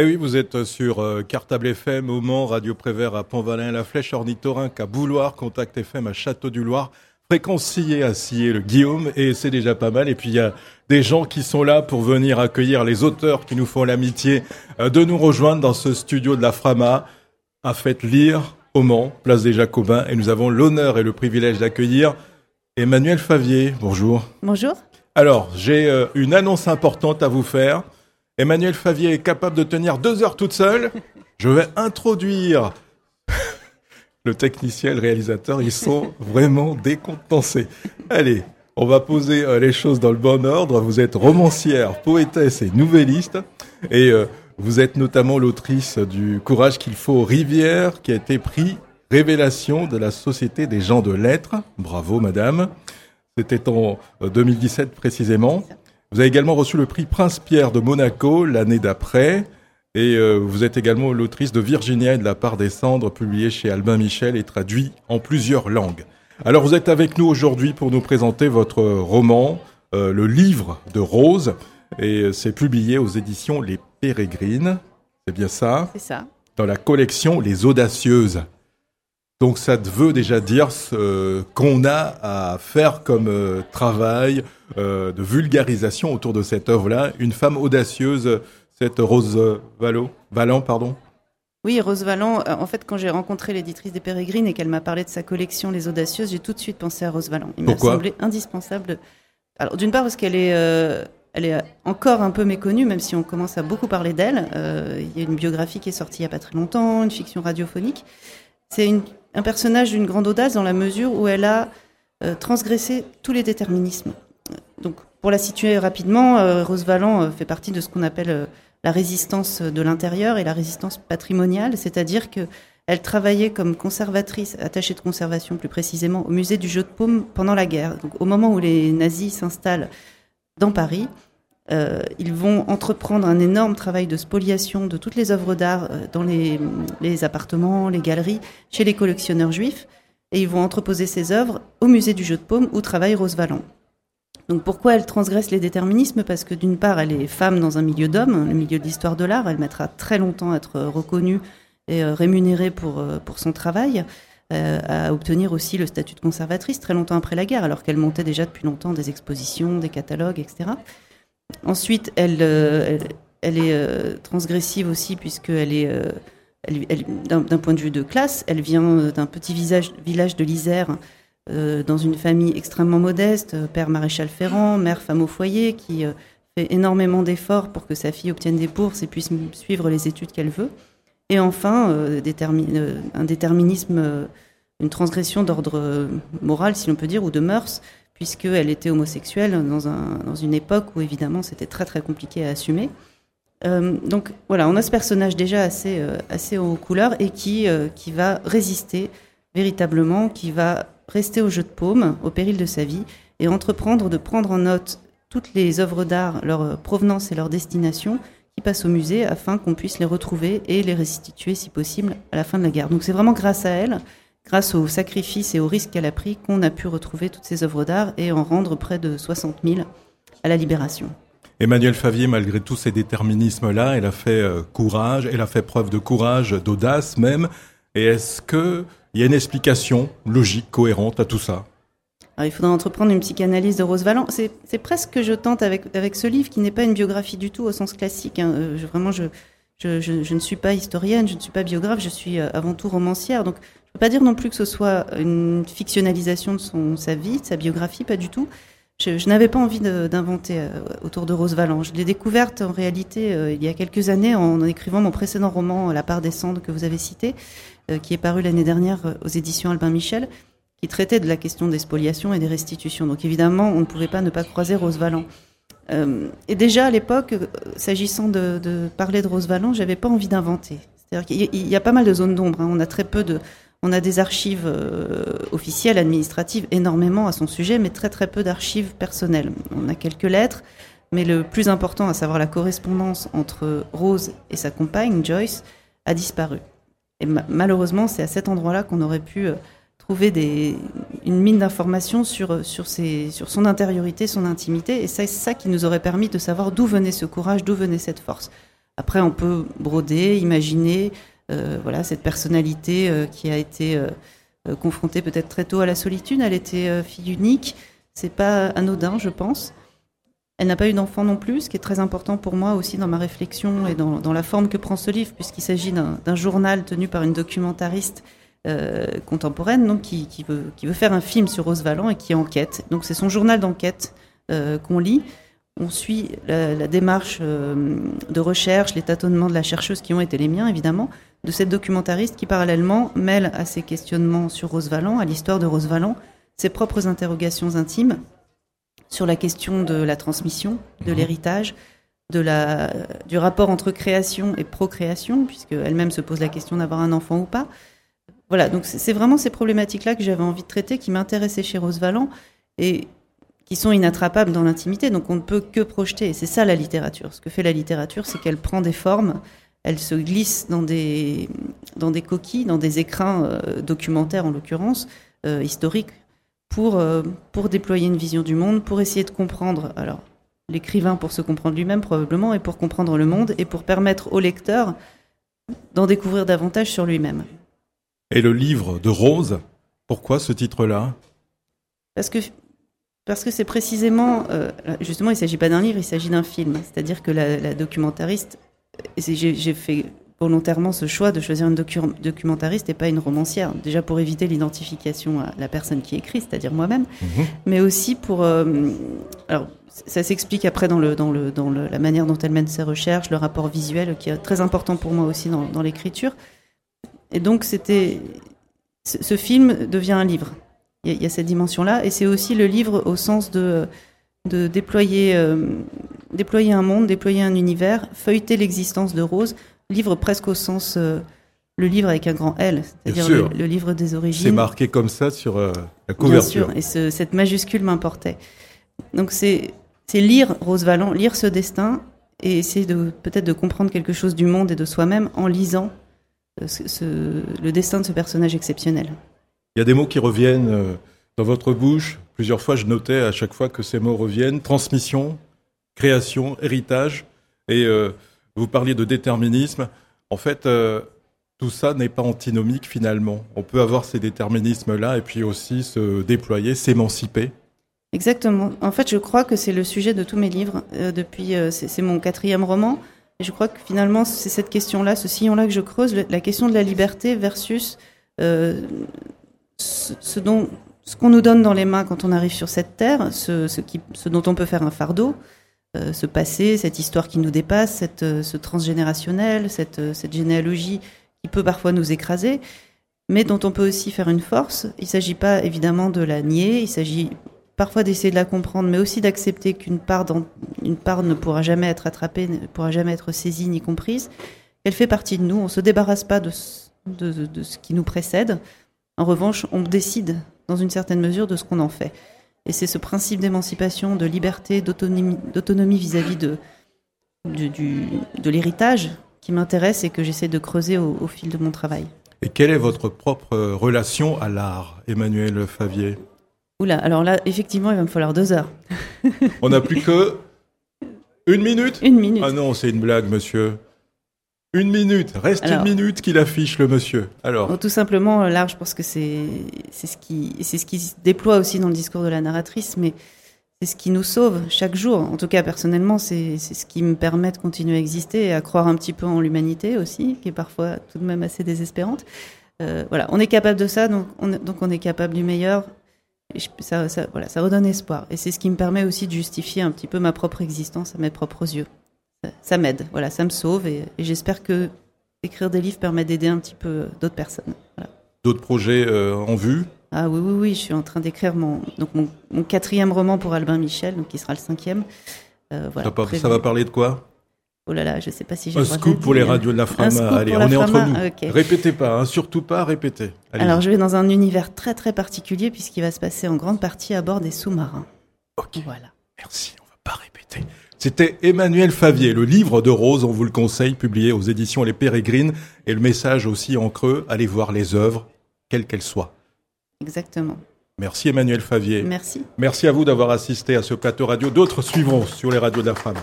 Eh oui, vous êtes sur euh, Cartable FM au Mans, Radio Prévert à Pont-Valin, La Flèche Ornithorynque à Bouloir, Contact FM à Château du Loir, Fréquence Sillé à Sillé le Guillaume, et c'est déjà pas mal. Et puis il y a des gens qui sont là pour venir accueillir les auteurs qui nous font l'amitié euh, de nous rejoindre dans ce studio de la Frama, à Faites Lire au Mans, place des Jacobins, et nous avons l'honneur et le privilège d'accueillir Emmanuel Favier. Bonjour. Bonjour. Alors, j'ai euh, une annonce importante à vous faire. Emmanuel Favier est capable de tenir deux heures toute seule. Je vais introduire le technicien le réalisateur. Ils sont vraiment décompensés. Allez, on va poser euh, les choses dans le bon ordre. Vous êtes romancière, poétesse et nouvelliste. Et euh, vous êtes notamment l'autrice du Courage qu'il faut aux rivières, qui a été pris révélation de la Société des gens de lettres. Bravo, madame. C'était en 2017 précisément. Vous avez également reçu le prix Prince Pierre de Monaco l'année d'après. Et euh, vous êtes également l'autrice de Virginia et de la part des cendres, publié chez Albin Michel et traduit en plusieurs langues. Alors vous êtes avec nous aujourd'hui pour nous présenter votre roman, euh, le livre de Rose, et c'est publié aux éditions Les Pérégrines. C'est bien ça? C'est ça. Dans la collection Les Audacieuses. Donc ça veut déjà dire ce qu'on a à faire comme euh, travail euh, de vulgarisation autour de cette œuvre-là. Une femme audacieuse, cette Rose Valo, Valant, pardon. Oui, Rose Valland, euh, en fait, quand j'ai rencontré l'éditrice des Pérégrines et qu'elle m'a parlé de sa collection Les Audacieuses, j'ai tout de suite pensé à Rose Valland. Il m'a semblé indispensable. Alors, d'une part, parce qu'elle est, euh, elle est encore un peu méconnue, même si on commence à beaucoup parler d'elle. Euh, il y a une biographie qui est sortie il n'y a pas très longtemps, une fiction radiophonique. C'est une- un personnage d'une grande audace dans la mesure où elle a euh, transgressé tous les déterminismes. Donc, pour la situer rapidement, euh, Rose Valland euh, fait partie de ce qu'on appelle la résistance de l'intérieur et la résistance patrimoniale, c'est-à-dire que elle travaillait comme conservatrice, attachée de conservation plus précisément, au musée du jeu de paume pendant la guerre. Au moment où les nazis s'installent dans Paris, euh, ils vont entreprendre un énorme travail de spoliation de toutes les œuvres d'art euh, dans les, les appartements, les galeries, chez les collectionneurs juifs, et ils vont entreposer ces œuvres au musée du jeu de paume où travaille Rose Valland. Donc pourquoi elle transgresse les déterminismes? Parce que d'une part, elle est femme dans un milieu d'hommes, le milieu de l'histoire de l'art. Elle mettra très longtemps à être reconnue et euh, rémunérée pour, euh, pour son travail, euh, à obtenir aussi le statut de conservatrice très longtemps après la guerre, alors qu'elle montait déjà depuis longtemps des expositions, des catalogues, etc. Ensuite, elle, euh, est euh, transgressive aussi puisqu'elle est... euh, elle- elle- d'un point de vue de classe, elle vient d'un petit village de l'Isère, dans une famille extrêmement modeste, père maréchal Ferrand, mère femme au foyer, qui fait énormément d'efforts pour que sa fille obtienne des bourses et puisse suivre les études qu'elle veut. Et enfin, un déterminisme, une transgression d'ordre moral, si l'on peut dire, ou de mœurs, puisqu'elle était homosexuelle dans, un, dans une époque où évidemment c'était très très compliqué à assumer. Euh, donc voilà, on a ce personnage déjà assez, euh, assez aux couleurs et qui, euh, qui va résister véritablement, qui va rester au jeu de paume au péril de sa vie et entreprendre de prendre en note toutes les œuvres d'art, leur provenance et leur destination qui passent au musée afin qu'on puisse les retrouver et les restituer si possible à la fin de la guerre. Donc c'est vraiment grâce à elle, grâce aux sacrifices et aux risques qu'elle a pris qu'on a pu retrouver toutes ces œuvres d'art et en rendre près de 60 000 à la libération. Emmanuel Favier, malgré tous ces déterminismes-là, elle a fait euh, courage, elle a fait preuve de courage, d'audace même. Et est-ce que il y a une explication logique, cohérente à tout ça? Alors, il faudra entreprendre une psychanalyse de Rose Valland. C'est, presque que je tente avec, avec ce livre qui n'est pas une biographie du tout au sens classique. hein. Euh, je- vraiment, je, je, je, je ne suis pas historienne, je ne suis pas biographe, je suis euh, avant tout romancière. Donc, je ne peux pas dire non plus que ce soit une fictionnalisation de son, sa vie, de sa biographie, pas du tout. Je, n'avais pas envie d'inventer euh, autour de Rose Valland. Je l'ai découverte en réalité euh, il y a quelques années en écrivant mon précédent roman, La part des cendres, que vous avez cité, qui est paru l'année dernière aux éditions Albin Michel qui traitait de la question des spoliations et des restitutions. Donc évidemment, on ne pouvait pas ne pas croiser Rose Valland. Euh, et déjà à l'époque, euh, s'agissant de, parler de Rose Valland, j'avais pas envie d'inventer. C'est-à-dire qu'il y, a pas mal de zones d'ombre. hein. On a très peu de, on a des archives euh, officielles, administratives, énormément à son sujet, mais très très peu d'archives personnelles. On a quelques lettres, mais le plus important, à savoir la correspondance entre Rose et sa compagne Joyce, a disparu. Et ma- malheureusement, c'est à cet endroit-là qu'on aurait pu trouver une mine d'informations sur, sur, sur son intériorité, son intimité. Et c'est ça qui nous aurait permis de savoir d'où venait ce courage, d'où venait cette force. Après, on peut broder, imaginer, voilà, cette personnalité qui a été confrontée peut-être très tôt à la solitude. Elle était fille unique. C'est pas anodin, je pense. Elle n'a pas eu d'enfant non plus, ce qui est très important pour moi aussi dans ma réflexion et dans, la forme que prend ce livre, puisqu'il s'agit d'un journal tenu par une documentariste euh, contemporaine, donc qui, veut, qui veut faire un film sur Rose Valland et qui enquête. Donc c'est son journal d'enquête euh, qu'on lit. On suit la, démarche euh, de recherche, les tâtonnements de la chercheuse qui ont été les miens, évidemment, de cette documentariste qui parallèlement mêle à ses questionnements sur Rose Valland, à l'histoire de Rose Valland, ses propres interrogations intimes sur la question de la transmission, de mhm. l'héritage, de la, du rapport entre création et procréation, puisqu'elle-même se pose la question d'avoir un enfant ou pas. Voilà, donc c'est vraiment ces problématiques-là que j'avais envie de traiter, qui m'intéressaient chez Rose Valland et qui sont inattrapables dans l'intimité, donc on ne peut que projeter. Et c'est ça la littérature. Ce que fait la littérature, c'est qu'elle prend des formes, elle se glisse dans des, dans des coquilles, dans des écrins euh, documentaires en l'occurrence, euh, historiques, pour, euh, pour déployer une vision du monde, pour essayer de comprendre, alors l'écrivain pour se comprendre lui-même probablement, et pour comprendre le monde, et pour permettre au lecteur d'en découvrir davantage sur lui-même. Et le livre de Rose, pourquoi ce titre-là? Parce que parce que c'est précisément, euh, justement, il ne s'agit pas d'un livre, il s'agit d'un film. C'est-à-dire que la, la documentariste, j'ai fait volontairement ce choix de choisir une documentariste et pas une romancière. Déjà pour éviter l'identification à la personne qui écrit, c'est-à-dire moi-même, mhm. mais aussi pour. Euh, alors, ça s'explique après dans, le, dans, le, dans le, la manière dont elle mène ses recherches, le rapport visuel qui est très important pour moi aussi dans, dans l'écriture. Et donc, c'était. Ce film devient un livre. Il y, il y a cette dimension-là. Et c'est aussi le livre au sens de de déployer, euh, déployer un monde, déployer un univers, feuilleter l'existence de Rose, livre presque au sens euh, le livre avec un grand L, c'est-à-dire le, livre des origines. C'est marqué comme ça sur euh, la couverture. Bien sûr, et cette majuscule m'importait. Donc c'est lire Rose Valland, lire ce destin et essayer de peut-être de comprendre quelque chose du monde et de soi-même en lisant ce, le destin de ce personnage exceptionnel. Il y a des mots qui reviennent dans votre bouche. Plusieurs fois, je notais à chaque fois que ces mots reviennent transmission, création, héritage et vous parliez de déterminisme. En fait, euh, tout ça n'est pas antinomique finalement. On peut avoir ces déterminismes-là et puis aussi se déployer, s'émanciper. Exactement. En fait, je crois que c'est le sujet de tous mes livres. Euh, depuis, euh, c'est mon quatrième roman. Et je crois que finalement, c'est cette question-là, ce sillon-là que je creuse, la question de la liberté versus ce, dont, ce qu'on nous donne dans les mains quand on arrive sur cette terre, ce, qui, ce dont on peut faire un fardeau, euh, ce passé, cette histoire qui nous dépasse, euh, ce transgénérationnel, cette, euh, cette généalogie qui peut parfois nous écraser, mais dont on peut aussi faire une force. Il ne s'agit pas évidemment de la nier, il s'agit parfois d'essayer de la comprendre, mais aussi d'accepter qu'une part, une part ne pourra jamais être attrapée, ne pourra jamais être saisie ni comprise. Elle fait partie de nous, on ne se débarrasse pas de, de, ce qui nous précède. En revanche, on décide dans une certaine mesure de ce qu'on en fait. Et c'est ce principe d'émancipation, de liberté, d'autonomie vis-à-vis de, de, l'héritage qui m'intéresse et que j'essaie de creuser au, fil de mon travail. Et quelle est votre propre relation à l'art, Emmanuel Favier? Oula, alors là, effectivement, il va me falloir deux heures. On n'a plus que une minute Une minute. Ah non, c'est une blague, monsieur. Une minute, reste une minute qu'il affiche le monsieur. Alors, tout simplement, euh, là, je pense que c'est c'est ce qui c'est ce qui se déploie aussi dans le discours de la narratrice, mais c'est ce qui nous sauve chaque jour. En tout cas, personnellement, c'est c'est ce qui me permet de continuer à exister et à croire un petit peu en l'humanité aussi, qui est parfois tout de même assez désespérante. Euh, voilà, on est capable de ça, donc on, donc on est capable du meilleur. Et ça, ça, voilà, ça redonne espoir. Et c'est ce qui me permet aussi de justifier un petit peu ma propre existence à mes propres yeux ça m'aide, voilà, ça me sauve et, j'espère que écrire des livres permet d'aider un petit peu d'autres personnes. D'autres projets euh, en vue? Ah oui, oui, oui, je suis en train d'écrire mon, donc mon, quatrième roman pour Albin Michel, donc qui sera le cinquième. Euh, ça, va parler de quoi? Oh là là, je sais pas si j'ai. Un scoop pour les radios de la Frama. Allez, on est entre nous. Répétez pas, hein, surtout pas, répétez. Alors, je vais dans un univers très très particulier puisqu'il va se passer en grande partie à bord des sous-marins. Ok. Voilà. Merci. On va pas répéter. C'était Emmanuel Favier, le livre de Rose, on vous le conseille, publié aux éditions Les Pérégrines, et le message aussi en creux, allez voir les œuvres, quelles qu'elles soient. Exactement. Merci Emmanuel Favier. Merci. Merci à vous d'avoir assisté à ce plateau radio. D'autres suivront sur les radios de la femme.